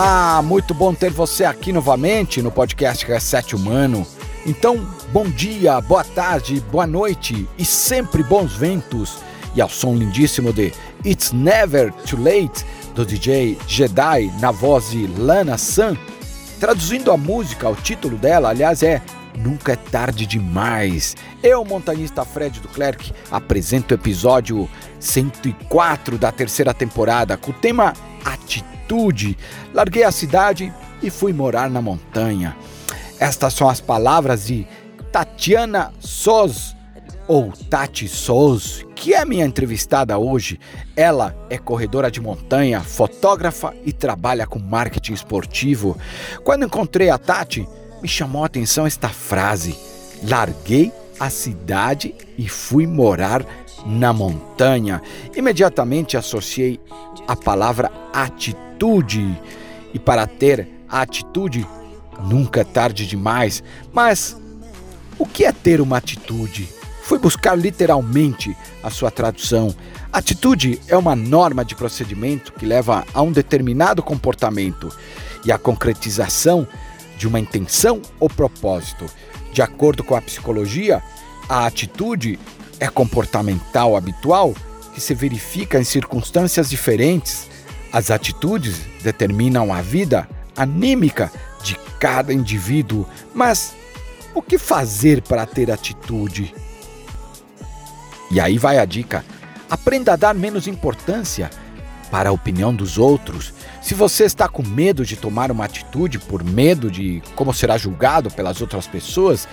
Olá, muito bom ter você aqui novamente no podcast Reset Humano. Então, bom dia, boa tarde, boa noite e sempre bons ventos. E ao som lindíssimo de It's Never Too Late do DJ Jedi na voz de Lana San. Traduzindo a música, o título dela, aliás, é Nunca é tarde demais. Eu, montanhista Fred Duclerc, apresento o episódio 104 da terceira temporada com o tema Atitude. Larguei a cidade e fui morar na montanha. Estas são as palavras de Tatiana Soz, ou Tati Soz, que é minha entrevistada hoje. Ela é corredora de montanha, fotógrafa e trabalha com marketing esportivo. Quando encontrei a Tati, me chamou a atenção esta frase: larguei a cidade e fui morar na montanha. Imediatamente associei a palavra atitude. E para ter atitude, nunca é tarde demais. Mas o que é ter uma atitude? Fui buscar literalmente a sua tradução. Atitude é uma norma de procedimento que leva a um determinado comportamento e a concretização de uma intenção ou propósito. De acordo com a psicologia, a atitude é comportamental habitual que se verifica em circunstâncias diferentes. As atitudes determinam a vida anímica de cada indivíduo, mas o que fazer para ter atitude? E aí vai a dica: aprenda a dar menos importância para a opinião dos outros. Se você está com medo de tomar uma atitude por medo de como será julgado pelas outras pessoas,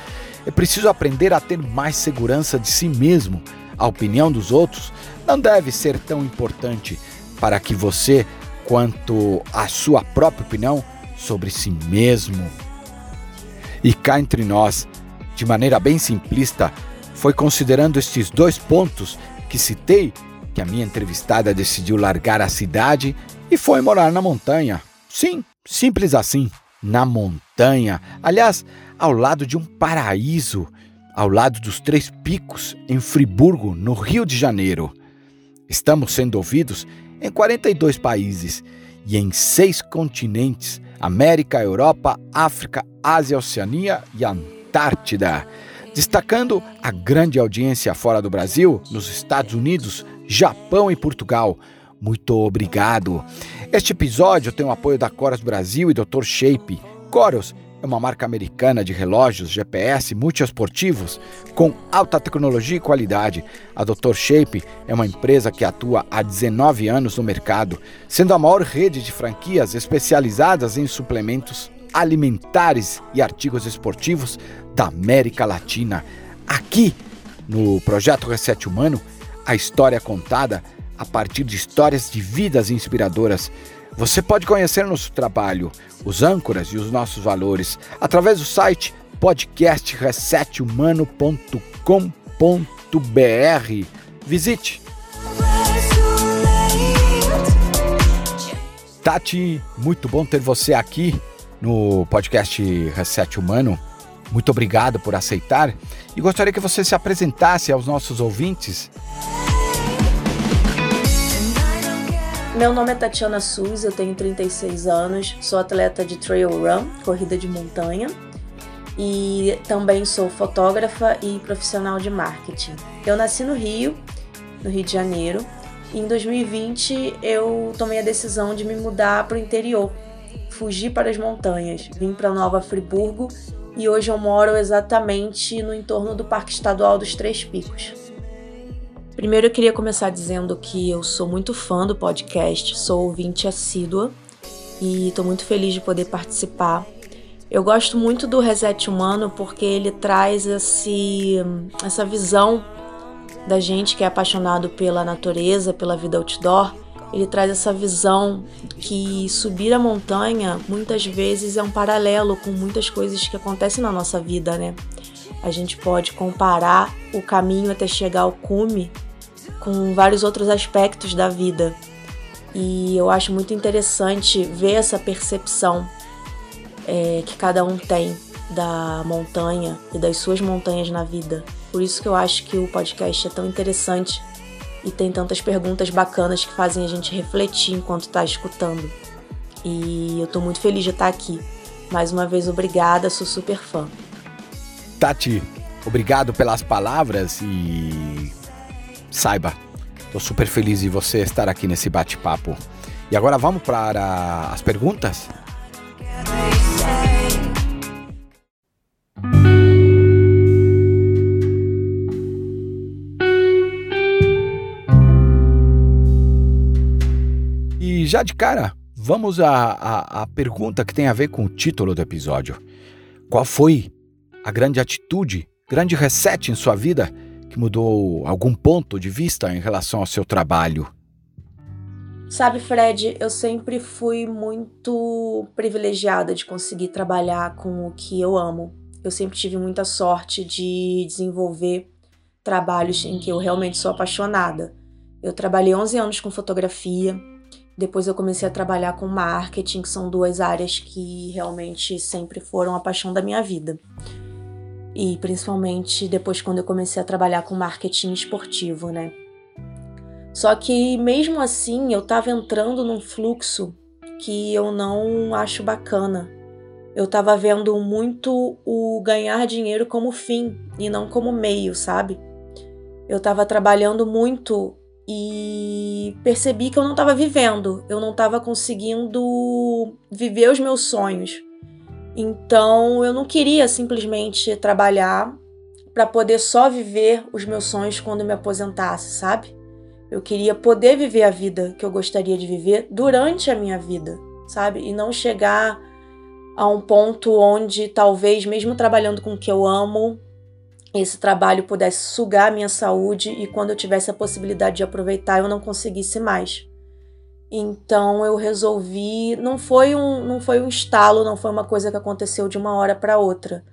é preciso aprender a ter mais segurança de si mesmo. A opinião dos outros não deve ser tão importante para que você quanto a sua própria opinião sobre si mesmo. E cá entre nós, de maneira bem simplista, foi considerando estes dois pontos que citei que a minha entrevistada decidiu largar a cidade e foi morar na montanha. Sim, simples assim, na montanha. Aliás, ao lado de um paraíso, ao lado dos Três Picos, em Friburgo, no Rio de Janeiro. Estamos sendo ouvidos em 42 países e em seis continentes: América, Europa, África, Ásia, Oceania e Antártida. Destacando a grande audiência fora do Brasil, nos Estados Unidos, Japão e Portugal. Muito obrigado. Este episódio tem o apoio da Coros Brasil e Dr. Shape. Coros é uma marca americana de relógios GPS multiesportivos com alta tecnologia e qualidade. A Dr. Shape é uma empresa que atua há 19 anos no mercado, sendo a maior rede de franquias especializadas em suplementos alimentares e artigos esportivos da América Latina. Aqui, no projeto Reset Humano, a história contada a partir de histórias de vidas inspiradoras. Você pode conhecer nosso trabalho, os âncoras e os nossos valores através do site podcastresetehumano.com.br. Visite. Tati, muito bom ter você aqui no podcast Reset Humano. Muito obrigado por aceitar e gostaria que você se apresentasse aos nossos ouvintes. Meu nome é Tatiana Sus, eu tenho 36 anos, sou atleta de trail run, corrida de montanha, e também sou fotógrafa e profissional de marketing. Eu nasci no Rio, no Rio de Janeiro, e em 2020 eu tomei a decisão de me mudar para o interior, fugir para as montanhas, vim para Nova Friburgo e hoje eu moro exatamente no entorno do Parque Estadual dos Três Picos. Primeiro eu queria começar dizendo que eu sou muito fã do podcast, sou ouvinte assídua e estou muito feliz de poder participar. Eu gosto muito do Reset Humano porque ele traz esse, essa visão da gente que é apaixonado pela natureza, pela vida outdoor. Ele traz essa visão que subir a montanha muitas vezes é um paralelo com muitas coisas que acontecem na nossa vida, né? A gente pode comparar o caminho até chegar ao cume com vários outros aspectos da vida. E eu acho muito interessante ver essa percepção é, que cada um tem da montanha e das suas montanhas na vida. Por isso que eu acho que o podcast é tão interessante e tem tantas perguntas bacanas que fazem a gente refletir enquanto está escutando. E eu tô muito feliz de estar aqui. Mais uma vez, obrigada, sou super fã. Tati, obrigado pelas palavras e saiba, tô super feliz de você estar aqui nesse bate-papo. E agora vamos para as perguntas? Já de cara, vamos à, à, à pergunta que tem a ver com o título do episódio. Qual foi a grande atitude, grande reset em sua vida que mudou algum ponto de vista em relação ao seu trabalho? Sabe, Fred, eu sempre fui muito privilegiada de conseguir trabalhar com o que eu amo. Eu sempre tive muita sorte de desenvolver trabalhos em que eu realmente sou apaixonada. Eu trabalhei 11 anos com fotografia, depois eu comecei a trabalhar com marketing, que são duas áreas que realmente sempre foram a paixão da minha vida. E principalmente depois quando eu comecei a trabalhar com marketing esportivo, né? Só que mesmo assim eu tava entrando num fluxo que eu não acho bacana. Eu tava vendo muito o ganhar dinheiro como fim e não como meio, sabe? Eu tava trabalhando muito e percebi que eu não estava vivendo, eu não estava conseguindo viver os meus sonhos. Então eu não queria simplesmente trabalhar para poder só viver os meus sonhos quando me aposentasse, sabe? Eu queria poder viver a vida que eu gostaria de viver durante a minha vida, sabe? E não chegar a um ponto onde talvez, mesmo trabalhando com o que eu amo, esse trabalho pudesse sugar a minha saúde e quando eu tivesse a possibilidade de aproveitar eu não conseguisse mais. Então eu resolvi, não foi um, não foi um estalo, não foi uma coisa que aconteceu de uma hora para outra.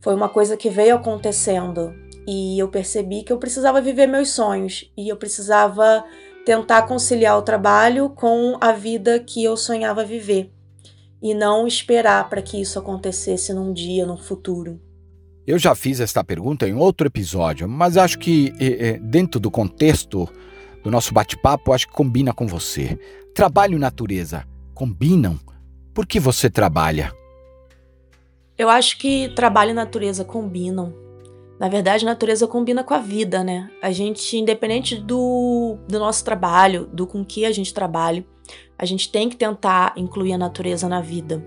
Foi uma coisa que veio acontecendo e eu percebi que eu precisava viver meus sonhos e eu precisava tentar conciliar o trabalho com a vida que eu sonhava viver e não esperar para que isso acontecesse num dia, no futuro. Eu já fiz esta pergunta em outro episódio, mas acho que dentro do contexto do nosso bate-papo, acho que combina com você. Trabalho e natureza combinam? Por que você trabalha? Eu acho que trabalho e natureza combinam. Na verdade, natureza combina com a vida, né? A gente, independente do, do nosso trabalho, do com que a gente trabalha, a gente tem que tentar incluir a natureza na vida.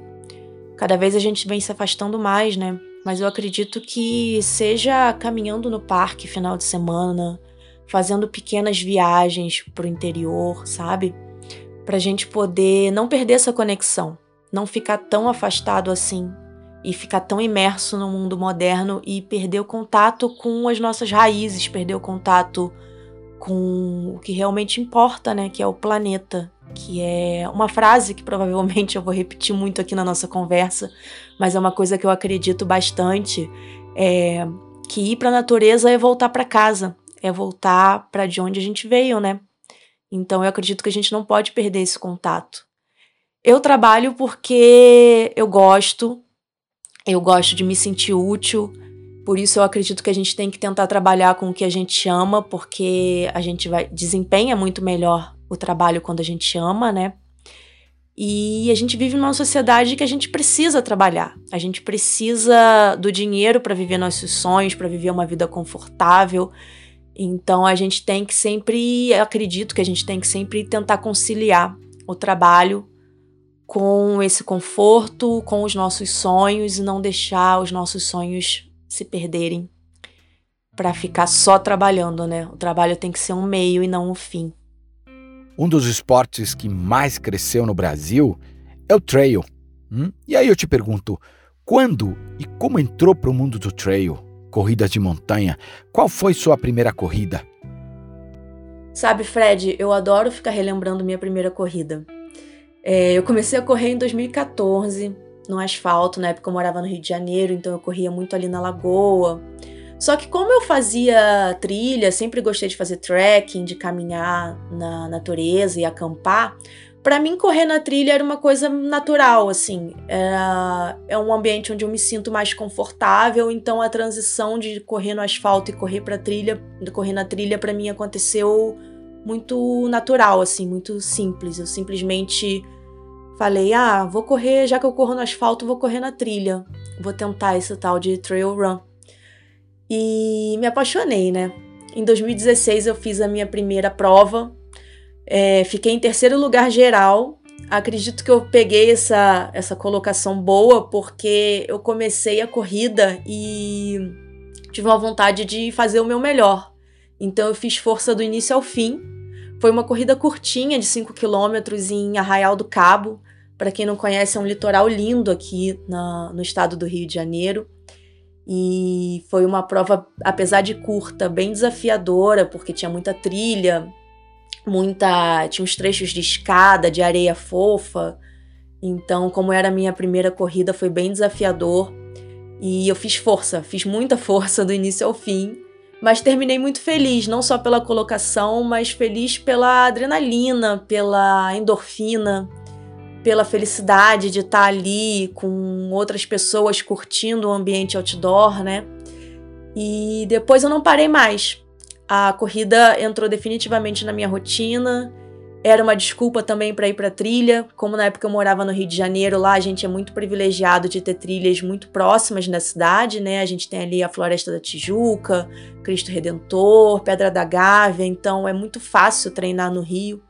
Cada vez a gente vem se afastando mais, né? Mas eu acredito que seja caminhando no parque final de semana, fazendo pequenas viagens para o interior, sabe? Para a gente poder não perder essa conexão, não ficar tão afastado assim e ficar tão imerso no mundo moderno e perder o contato com as nossas raízes, perder o contato com o que realmente importa, né? Que é o planeta, que é uma frase que provavelmente eu vou repetir muito aqui na nossa conversa, mas é uma coisa que eu acredito bastante, é que ir para a natureza é voltar para casa, é voltar para de onde a gente veio, né? Então eu acredito que a gente não pode perder esse contato. Eu trabalho porque eu gosto, eu gosto de me sentir útil, por isso eu acredito que a gente tem que tentar trabalhar com o que a gente ama, porque a gente vai desempenha muito melhor o trabalho quando a gente ama, né? E a gente vive numa sociedade que a gente precisa trabalhar. A gente precisa do dinheiro para viver nossos sonhos, para viver uma vida confortável. Então a gente tem que sempre, acredito que a gente tem que sempre tentar conciliar o trabalho com esse conforto, com os nossos sonhos e não deixar os nossos sonhos se perderem para ficar só trabalhando, né? O trabalho tem que ser um meio e não um fim. Um dos esportes que mais cresceu no Brasil é o trail. Hum? E aí eu te pergunto, quando e como entrou para o mundo do trail, corridas de montanha? Qual foi sua primeira corrida? Sabe, Fred, eu adoro ficar relembrando minha primeira corrida. É, eu comecei a correr em 2014, no asfalto, na época eu morava no Rio de Janeiro, então eu corria muito ali na lagoa. Só que como eu fazia trilha, sempre gostei de fazer trekking, de caminhar na natureza e acampar, para mim correr na trilha era uma coisa natural, assim. Era, é um ambiente onde eu me sinto mais confortável, então a transição de correr no asfalto e correr para trilha, correr na trilha para mim aconteceu muito natural, assim, muito simples. Eu simplesmente falei: ah, vou correr, já que eu corro no asfalto, vou correr na trilha. Vou tentar esse tal de trail run. E me apaixonei, né? Em 2016 eu fiz a minha primeira prova, é, fiquei em terceiro lugar geral. Acredito que eu peguei essa, essa colocação boa porque eu comecei a corrida e tive uma vontade de fazer o meu melhor. Então eu fiz força do início ao fim. Foi uma corrida curtinha de 5 quilômetros em Arraial do Cabo. Para quem não conhece, é um litoral lindo aqui na, no estado do Rio de Janeiro. E foi uma prova, apesar de curta, bem desafiadora, porque tinha muita trilha, muita. tinha uns trechos de escada, de areia fofa. Então, como era a minha primeira corrida, foi bem desafiador. E eu fiz força, fiz muita força do início ao fim. Mas terminei muito feliz, não só pela colocação, mas feliz pela adrenalina, pela endorfina, pela felicidade de estar ali com outras pessoas curtindo o ambiente outdoor, né? E depois eu não parei mais. A corrida entrou definitivamente na minha rotina. Era uma desculpa também para ir para trilha, como na época eu morava no Rio de Janeiro, lá a gente é muito privilegiado de ter trilhas muito próximas da cidade, né? A gente tem ali a Floresta da Tijuca, Cristo Redentor, Pedra da Gávea, então é muito fácil treinar no Rio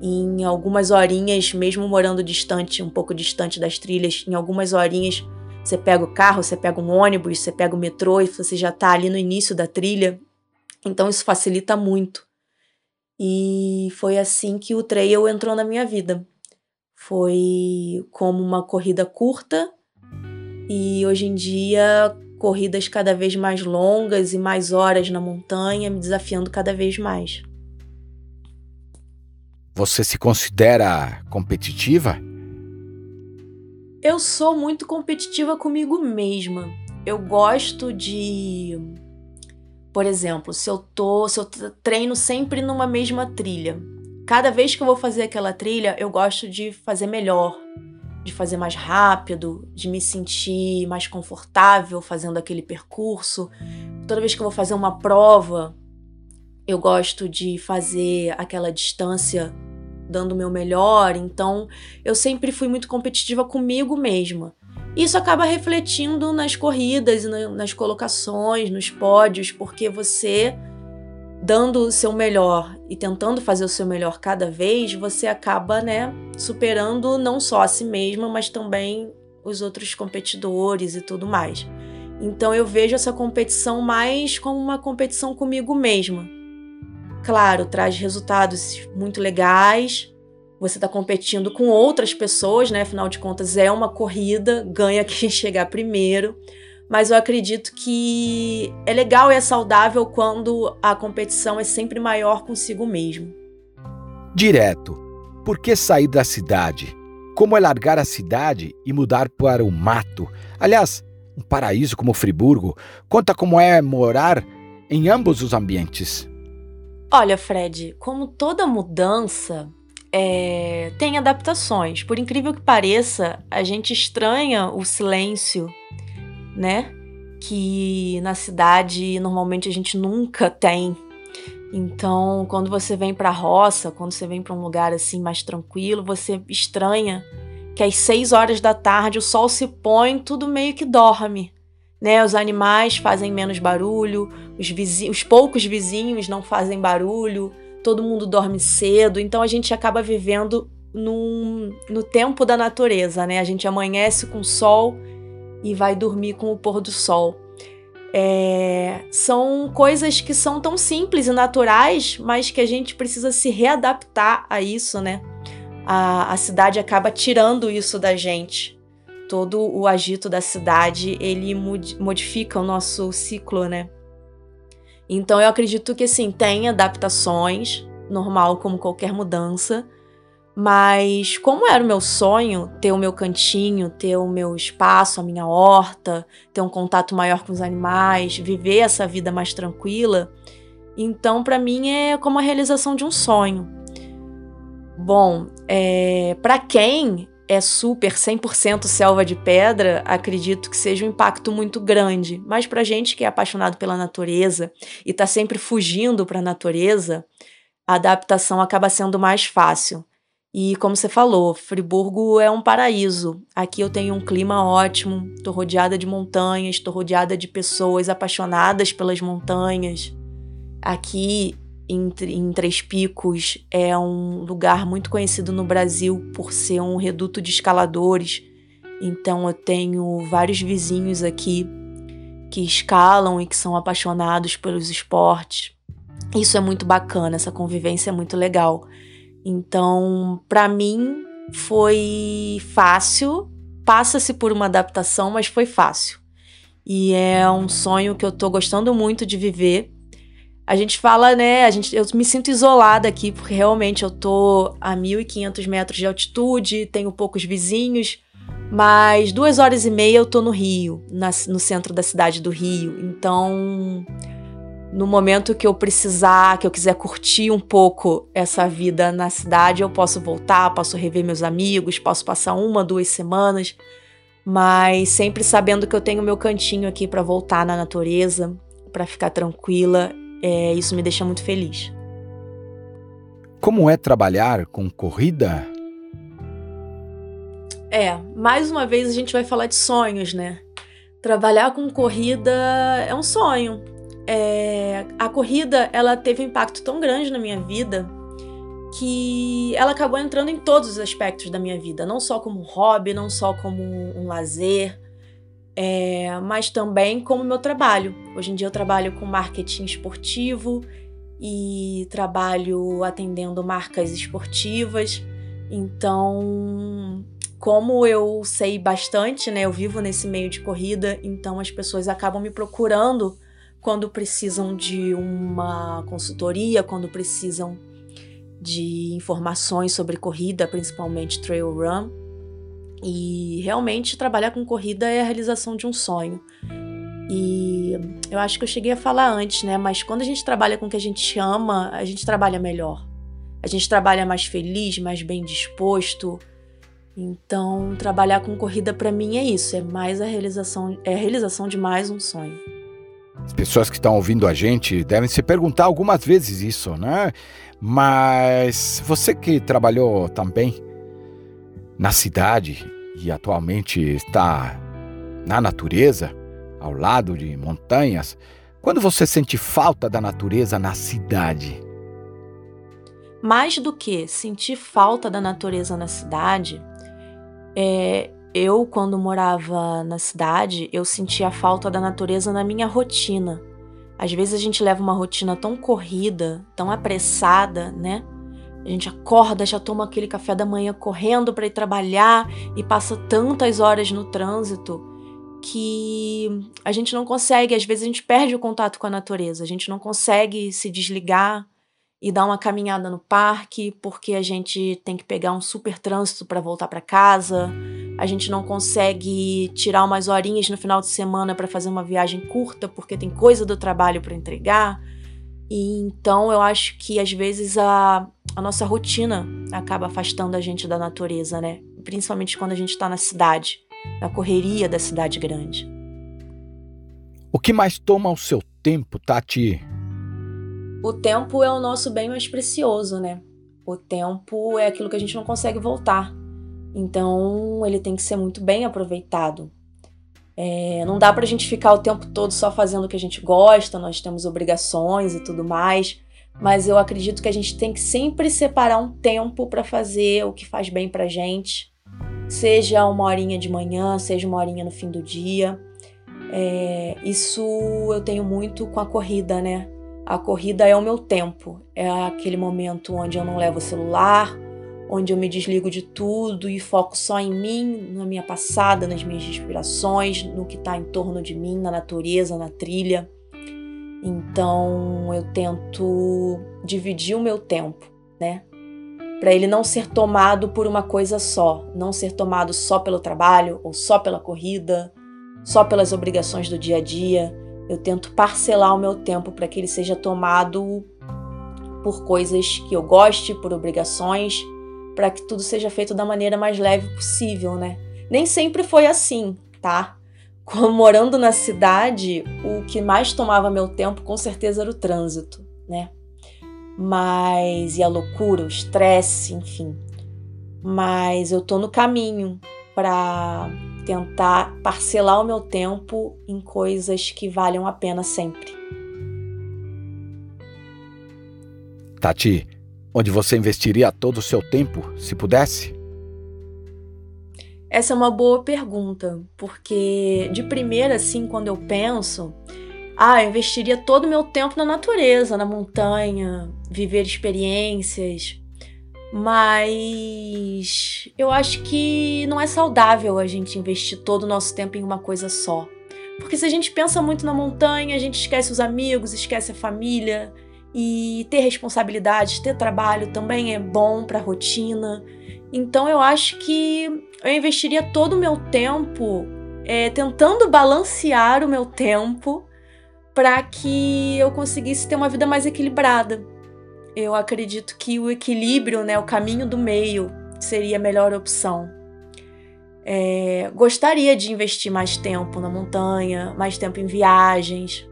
em algumas horinhas, mesmo morando distante, um pouco distante das trilhas, em algumas horinhas você pega o carro, você pega um ônibus, você pega o metrô e você já está ali no início da trilha. Então isso facilita muito. E foi assim que o trail entrou na minha vida. Foi como uma corrida curta e hoje em dia corridas cada vez mais longas e mais horas na montanha, me desafiando cada vez mais. Você se considera competitiva? Eu sou muito competitiva comigo mesma. Eu gosto de por exemplo, se eu tô, se eu treino sempre numa mesma trilha, cada vez que eu vou fazer aquela trilha, eu gosto de fazer melhor, de fazer mais rápido, de me sentir mais confortável fazendo aquele percurso. Toda vez que eu vou fazer uma prova, eu gosto de fazer aquela distância dando o meu melhor, então eu sempre fui muito competitiva comigo mesma. Isso acaba refletindo nas corridas, nas colocações, nos pódios, porque você dando o seu melhor e tentando fazer o seu melhor cada vez, você acaba, né, superando não só a si mesma, mas também os outros competidores e tudo mais. Então eu vejo essa competição mais como uma competição comigo mesma. Claro, traz resultados muito legais, você está competindo com outras pessoas, né? Afinal de contas, é uma corrida, ganha quem chegar primeiro. Mas eu acredito que é legal e é saudável quando a competição é sempre maior consigo mesmo. Direto. Por que sair da cidade? Como é largar a cidade e mudar para o mato? Aliás, um paraíso como Friburgo. Conta como é morar em ambos os ambientes. Olha, Fred, como toda mudança, é, tem adaptações. Por incrível que pareça, a gente estranha o silêncio, né? Que na cidade normalmente a gente nunca tem. Então, quando você vem para a roça, quando você vem para um lugar assim mais tranquilo, você estranha que às seis horas da tarde o sol se põe, tudo meio que dorme. Né, os animais fazem menos barulho, os, vizinhos, os poucos vizinhos não fazem barulho, todo mundo dorme cedo, então a gente acaba vivendo num, no tempo da natureza, né? A gente amanhece com o sol e vai dormir com o pôr do sol. É, são coisas que são tão simples e naturais, mas que a gente precisa se readaptar a isso, né? A, a cidade acaba tirando isso da gente. Todo o agito da cidade ele modifica o nosso ciclo, né? Então eu acredito que sim, tem adaptações, normal como qualquer mudança, mas como era o meu sonho ter o meu cantinho, ter o meu espaço, a minha horta, ter um contato maior com os animais, viver essa vida mais tranquila, então para mim é como a realização de um sonho. Bom, é, para quem é super 100% selva de pedra, acredito que seja um impacto muito grande. Mas para gente que é apaixonado pela natureza e está sempre fugindo para a natureza, a adaptação acaba sendo mais fácil. E como você falou, Friburgo é um paraíso. Aqui eu tenho um clima ótimo, estou rodeada de montanhas, estou rodeada de pessoas apaixonadas pelas montanhas. Aqui em, em Três Picos é um lugar muito conhecido no Brasil por ser um reduto de escaladores. Então eu tenho vários vizinhos aqui que escalam e que são apaixonados pelos esportes. Isso é muito bacana, essa convivência é muito legal. Então, para mim, foi fácil. Passa-se por uma adaptação, mas foi fácil. E é um sonho que eu tô gostando muito de viver. A gente fala, né? A gente, eu me sinto isolada aqui, porque realmente eu tô a 1.500 metros de altitude, tenho poucos vizinhos, mas duas horas e meia eu tô no Rio, na, no centro da cidade do Rio. Então, no momento que eu precisar, que eu quiser curtir um pouco essa vida na cidade, eu posso voltar, posso rever meus amigos, posso passar uma, duas semanas, mas sempre sabendo que eu tenho meu cantinho aqui para voltar na natureza, para ficar tranquila, é, isso me deixa muito feliz. Como é trabalhar com corrida? É, mais uma vez a gente vai falar de sonhos, né? Trabalhar com corrida é um sonho é, a corrida ela teve um impacto tão grande na minha vida que ela acabou entrando em todos os aspectos da minha vida, não só como um hobby, não só como um lazer, é, mas também como meu trabalho. Hoje em dia eu trabalho com marketing esportivo e trabalho atendendo marcas esportivas. Então, como eu sei bastante, né? Eu vivo nesse meio de corrida, então as pessoas acabam me procurando quando precisam de uma consultoria, quando precisam de informações sobre corrida, principalmente trail run. E realmente trabalhar com corrida é a realização de um sonho. E eu acho que eu cheguei a falar antes, né? Mas quando a gente trabalha com o que a gente ama, a gente trabalha melhor. A gente trabalha mais feliz, mais bem disposto. Então, trabalhar com corrida para mim é isso, é mais a realização, é a realização de mais um sonho. As pessoas que estão ouvindo a gente devem se perguntar algumas vezes isso, né? Mas você que trabalhou também na cidade e atualmente está na natureza, ao lado de montanhas, quando você sente falta da natureza na cidade? Mais do que sentir falta da natureza na cidade, é, eu, quando morava na cidade, eu sentia a falta da natureza na minha rotina. Às vezes a gente leva uma rotina tão corrida, tão apressada, né? A gente acorda, já toma aquele café da manhã correndo para ir trabalhar e passa tantas horas no trânsito que a gente não consegue, às vezes a gente perde o contato com a natureza, a gente não consegue se desligar e dar uma caminhada no parque porque a gente tem que pegar um super trânsito para voltar para casa a gente não consegue tirar umas horinhas no final de semana para fazer uma viagem curta porque tem coisa do trabalho para entregar. E então eu acho que às vezes a, a nossa rotina acaba afastando a gente da natureza, né? Principalmente quando a gente está na cidade, na correria da cidade grande. O que mais toma o seu tempo, Tati? O tempo é o nosso bem mais precioso, né? O tempo é aquilo que a gente não consegue voltar. Então, ele tem que ser muito bem aproveitado. É, não dá para a gente ficar o tempo todo só fazendo o que a gente gosta, nós temos obrigações e tudo mais, mas eu acredito que a gente tem que sempre separar um tempo para fazer o que faz bem para gente, seja uma horinha de manhã, seja uma horinha no fim do dia. É, isso eu tenho muito com a corrida, né? A corrida é o meu tempo, é aquele momento onde eu não levo o celular, onde eu me desligo de tudo e foco só em mim, na minha passada, nas minhas respirações, no que está em torno de mim, na natureza, na trilha. Então eu tento dividir o meu tempo, né? Para ele não ser tomado por uma coisa só, não ser tomado só pelo trabalho ou só pela corrida, só pelas obrigações do dia a dia. Eu tento parcelar o meu tempo para que ele seja tomado por coisas que eu goste, por obrigações para que tudo seja feito da maneira mais leve possível, né? Nem sempre foi assim, tá? Morando na cidade, o que mais tomava meu tempo com certeza era o trânsito, né? Mas e a loucura, o estresse, enfim. mas eu tô no caminho para tentar parcelar o meu tempo em coisas que valham a pena sempre. Tati, onde você investiria todo o seu tempo, se pudesse? Essa é uma boa pergunta, porque de primeira, assim, quando eu penso, ah, eu investiria todo o meu tempo na natureza, na montanha, viver experiências. Mas eu acho que não é saudável a gente investir todo o nosso tempo em uma coisa só. Porque se a gente pensa muito na montanha, a gente esquece os amigos, esquece a família. E ter responsabilidades, ter trabalho também é bom para a rotina. Então eu acho que eu investiria todo o meu tempo é, tentando balancear o meu tempo para que eu conseguisse ter uma vida mais equilibrada. Eu acredito que o equilíbrio, né, o caminho do meio, seria a melhor opção. É, gostaria de investir mais tempo na montanha, mais tempo em viagens,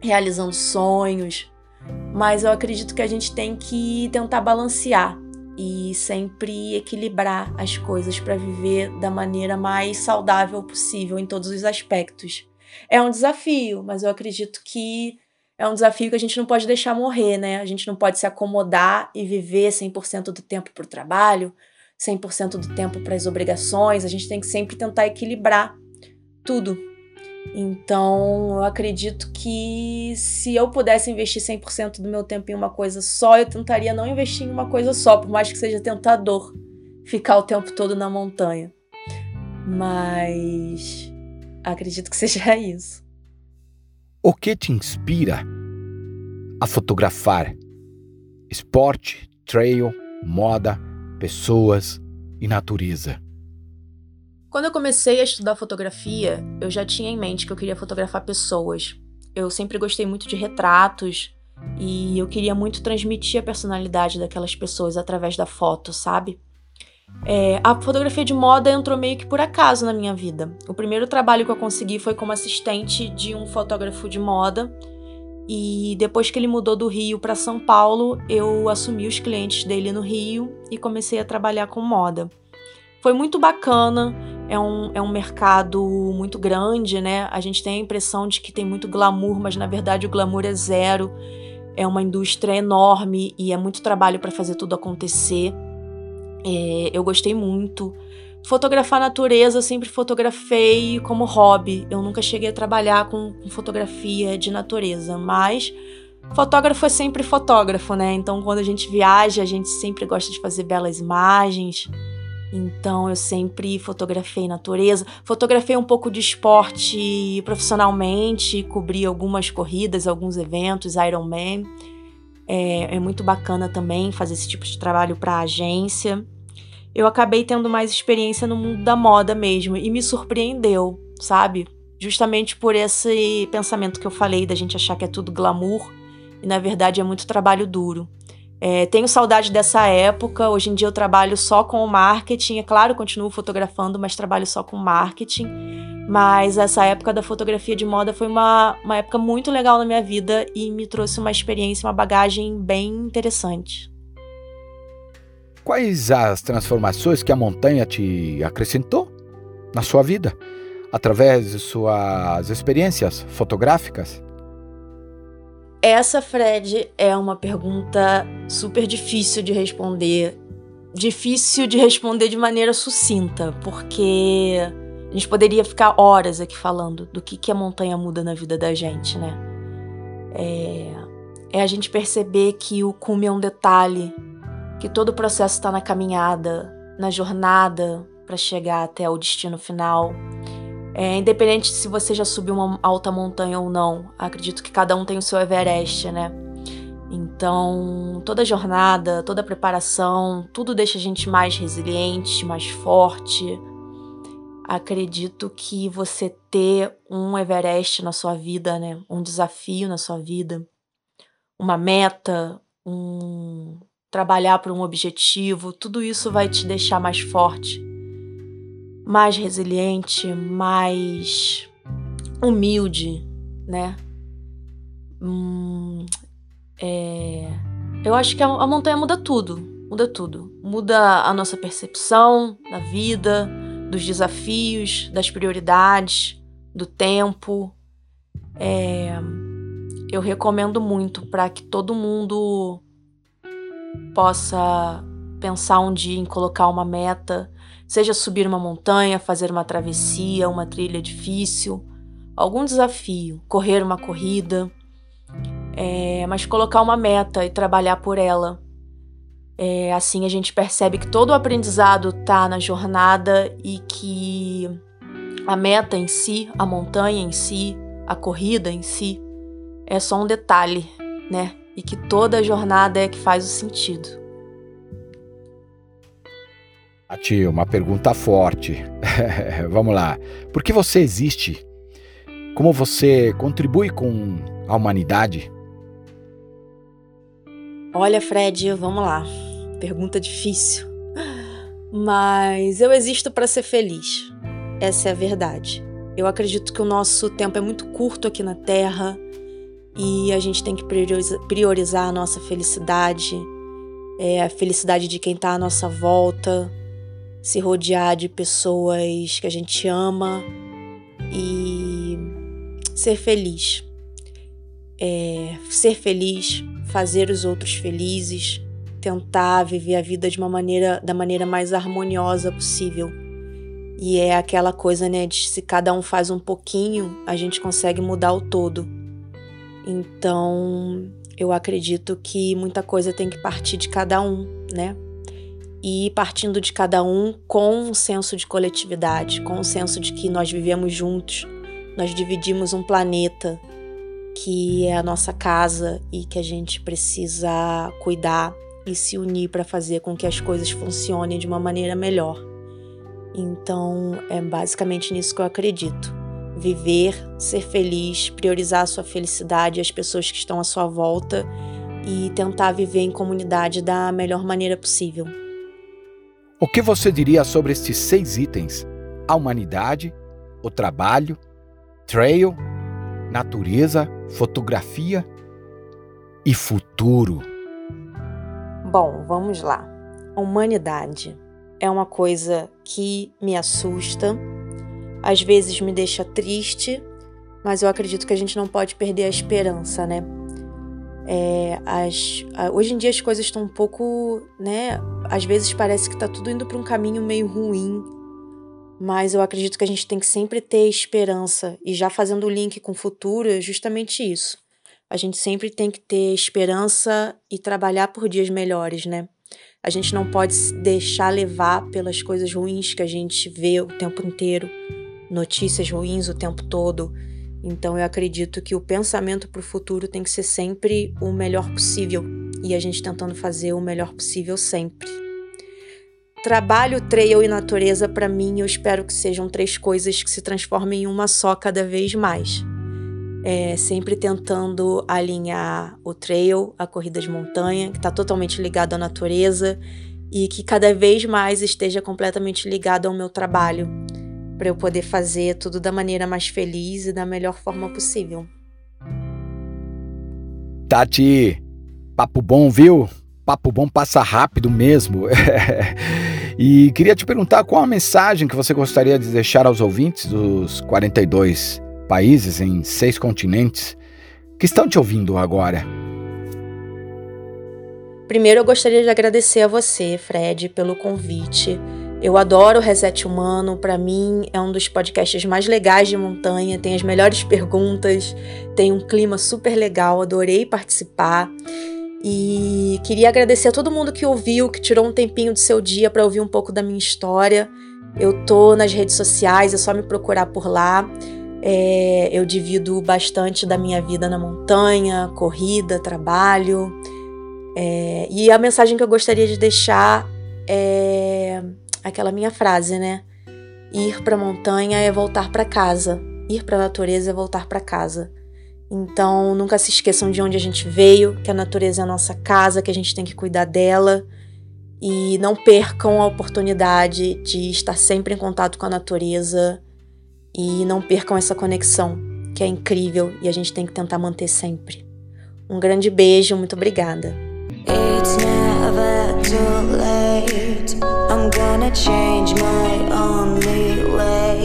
realizando sonhos, mas eu acredito que a gente tem que tentar balancear e sempre equilibrar as coisas para viver da maneira mais saudável possível em todos os aspectos. É um desafio, mas eu acredito que é um desafio que a gente não pode deixar morrer, né? A gente não pode se acomodar e viver 100% do tempo para o trabalho, 100% do tempo para as obrigações. A gente tem que sempre tentar equilibrar tudo então, eu acredito que se eu pudesse investir 100% do meu tempo em uma coisa só, eu tentaria não investir em uma coisa só, por mais que seja tentador ficar o tempo todo na montanha. Mas acredito que seja isso. O que te inspira a fotografar? Esporte, trail, moda, pessoas e natureza. Quando eu comecei a estudar fotografia, eu já tinha em mente que eu queria fotografar pessoas. Eu sempre gostei muito de retratos e eu queria muito transmitir a personalidade daquelas pessoas através da foto, sabe? É, a fotografia de moda entrou meio que por acaso na minha vida. O primeiro trabalho que eu consegui foi como assistente de um fotógrafo de moda. E depois que ele mudou do Rio para São Paulo, eu assumi os clientes dele no Rio e comecei a trabalhar com moda. Foi muito bacana, é um, é um mercado muito grande, né? A gente tem a impressão de que tem muito glamour, mas na verdade o glamour é zero. É uma indústria enorme e é muito trabalho para fazer tudo acontecer. É, eu gostei muito. Fotografar natureza eu sempre fotografei como hobby. Eu nunca cheguei a trabalhar com, com fotografia de natureza, mas fotógrafo é sempre fotógrafo, né? Então quando a gente viaja, a gente sempre gosta de fazer belas imagens. Então eu sempre fotografei natureza, fotografei um pouco de esporte profissionalmente, cobri algumas corridas, alguns eventos, Ironman. É, é muito bacana também fazer esse tipo de trabalho para agência. Eu acabei tendo mais experiência no mundo da moda mesmo e me surpreendeu, sabe? Justamente por esse pensamento que eu falei da gente achar que é tudo glamour e na verdade é muito trabalho duro. É, tenho saudade dessa época. Hoje em dia eu trabalho só com o marketing. É claro, continuo fotografando, mas trabalho só com marketing. Mas essa época da fotografia de moda foi uma, uma época muito legal na minha vida e me trouxe uma experiência, uma bagagem bem interessante. Quais as transformações que a montanha te acrescentou na sua vida, através de suas experiências fotográficas? Essa, Fred, é uma pergunta super difícil de responder. Difícil de responder de maneira sucinta, porque a gente poderia ficar horas aqui falando do que, que a montanha muda na vida da gente, né? É, é a gente perceber que o cume é um detalhe, que todo o processo está na caminhada, na jornada para chegar até o destino final. É, independente se você já subiu uma alta montanha ou não, acredito que cada um tem o seu Everest, né? Então, toda jornada, toda preparação, tudo deixa a gente mais resiliente, mais forte. Acredito que você ter um Everest na sua vida, né? Um desafio na sua vida, uma meta, um trabalhar por um objetivo, tudo isso vai te deixar mais forte mais resiliente, mais humilde, né? Hum, é... Eu acho que a, a montanha muda tudo. Muda tudo. Muda a nossa percepção da vida, dos desafios, das prioridades, do tempo. É, eu recomendo muito para que todo mundo possa pensar um dia em colocar uma meta, seja subir uma montanha, fazer uma travessia, uma trilha difícil, algum desafio, correr uma corrida, é, mas colocar uma meta e trabalhar por ela. É, assim a gente percebe que todo o aprendizado está na jornada e que a meta em si, a montanha em si, a corrida em si, é só um detalhe, né? E que toda a jornada é que faz o sentido. Ati, uma pergunta forte. Vamos lá. Por que você existe? Como você contribui com a humanidade? Olha, Fred, vamos lá. Pergunta difícil. Mas eu existo para ser feliz. Essa é a verdade. Eu acredito que o nosso tempo é muito curto aqui na Terra e a gente tem que priorizar a nossa felicidade, é, a felicidade de quem está à nossa volta, se rodear de pessoas que a gente ama e ser feliz. É, ser feliz, fazer os outros felizes, tentar viver a vida de uma maneira da maneira mais harmoniosa possível. E é aquela coisa, né, de se cada um faz um pouquinho, a gente consegue mudar o todo. Então, eu acredito que muita coisa tem que partir de cada um, né? E partindo de cada um com um senso de coletividade, com um senso de que nós vivemos juntos, nós dividimos um planeta que é a nossa casa e que a gente precisa cuidar e se unir para fazer com que as coisas funcionem de uma maneira melhor. Então, é basicamente nisso que eu acredito. Viver, ser feliz, priorizar a sua felicidade e as pessoas que estão à sua volta e tentar viver em comunidade da melhor maneira possível. O que você diria sobre estes seis itens? A humanidade, o trabalho, trail, natureza, fotografia e futuro. Bom, vamos lá. Humanidade é uma coisa que me assusta, às vezes me deixa triste, mas eu acredito que a gente não pode perder a esperança, né? É, as, hoje em dia as coisas estão um pouco, né? Às vezes parece que está tudo indo para um caminho meio ruim, mas eu acredito que a gente tem que sempre ter esperança e já fazendo o link com o futuro é justamente isso a gente sempre tem que ter esperança e trabalhar por dias melhores, né? A gente não pode se deixar levar pelas coisas ruins que a gente vê o tempo inteiro, notícias ruins o tempo todo. Então eu acredito que o pensamento para o futuro tem que ser sempre o melhor possível. E a gente tentando fazer o melhor possível sempre. Trabalho, trail e natureza, para mim, eu espero que sejam três coisas que se transformem em uma só cada vez mais. É, sempre tentando alinhar o trail, a corrida de montanha, que está totalmente ligado à natureza e que cada vez mais esteja completamente ligado ao meu trabalho, para eu poder fazer tudo da maneira mais feliz e da melhor forma possível. Tati, papo bom, viu? Papo bom passa rápido mesmo. e queria te perguntar qual a mensagem que você gostaria de deixar aos ouvintes dos 42 países em seis continentes que estão te ouvindo agora. Primeiro, eu gostaria de agradecer a você, Fred, pelo convite. Eu adoro o Reset Humano, para mim é um dos podcasts mais legais de montanha, tem as melhores perguntas, tem um clima super legal, adorei participar. E queria agradecer a todo mundo que ouviu, que tirou um tempinho do seu dia para ouvir um pouco da minha história. Eu tô nas redes sociais, é só me procurar por lá. É, eu divido bastante da minha vida na montanha, corrida, trabalho. É, e a mensagem que eu gostaria de deixar é aquela minha frase, né? Ir para a montanha é voltar para casa. Ir para a natureza é voltar para casa. Então, nunca se esqueçam de onde a gente veio, que a natureza é a nossa casa, que a gente tem que cuidar dela. E não percam a oportunidade de estar sempre em contato com a natureza e não percam essa conexão, que é incrível e a gente tem que tentar manter sempre. Um grande beijo, muito obrigada. Too late. I'm gonna change my only way.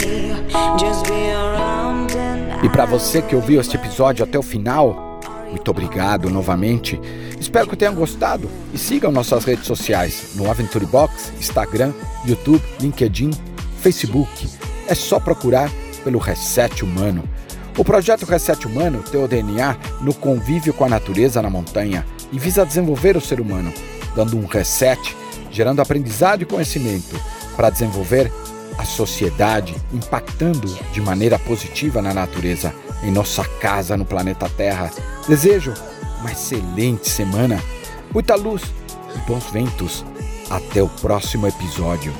Just be around and E para você que ouviu este episódio até o final, muito obrigado novamente. Espero que tenham gostado e sigam nossas redes sociais no Aventure Box, Instagram, YouTube, LinkedIn, Facebook. É só procurar pelo Reset Humano. O projeto Reset Humano tem o DNA no convívio com a natureza na montanha e visa desenvolver o ser humano, dando um reset, gerando aprendizado e conhecimento para desenvolver a sociedade, impactando de maneira positiva na natureza, em nossa casa no planeta Terra. Desejo uma excelente semana, muita luz e bons ventos. Até o próximo episódio.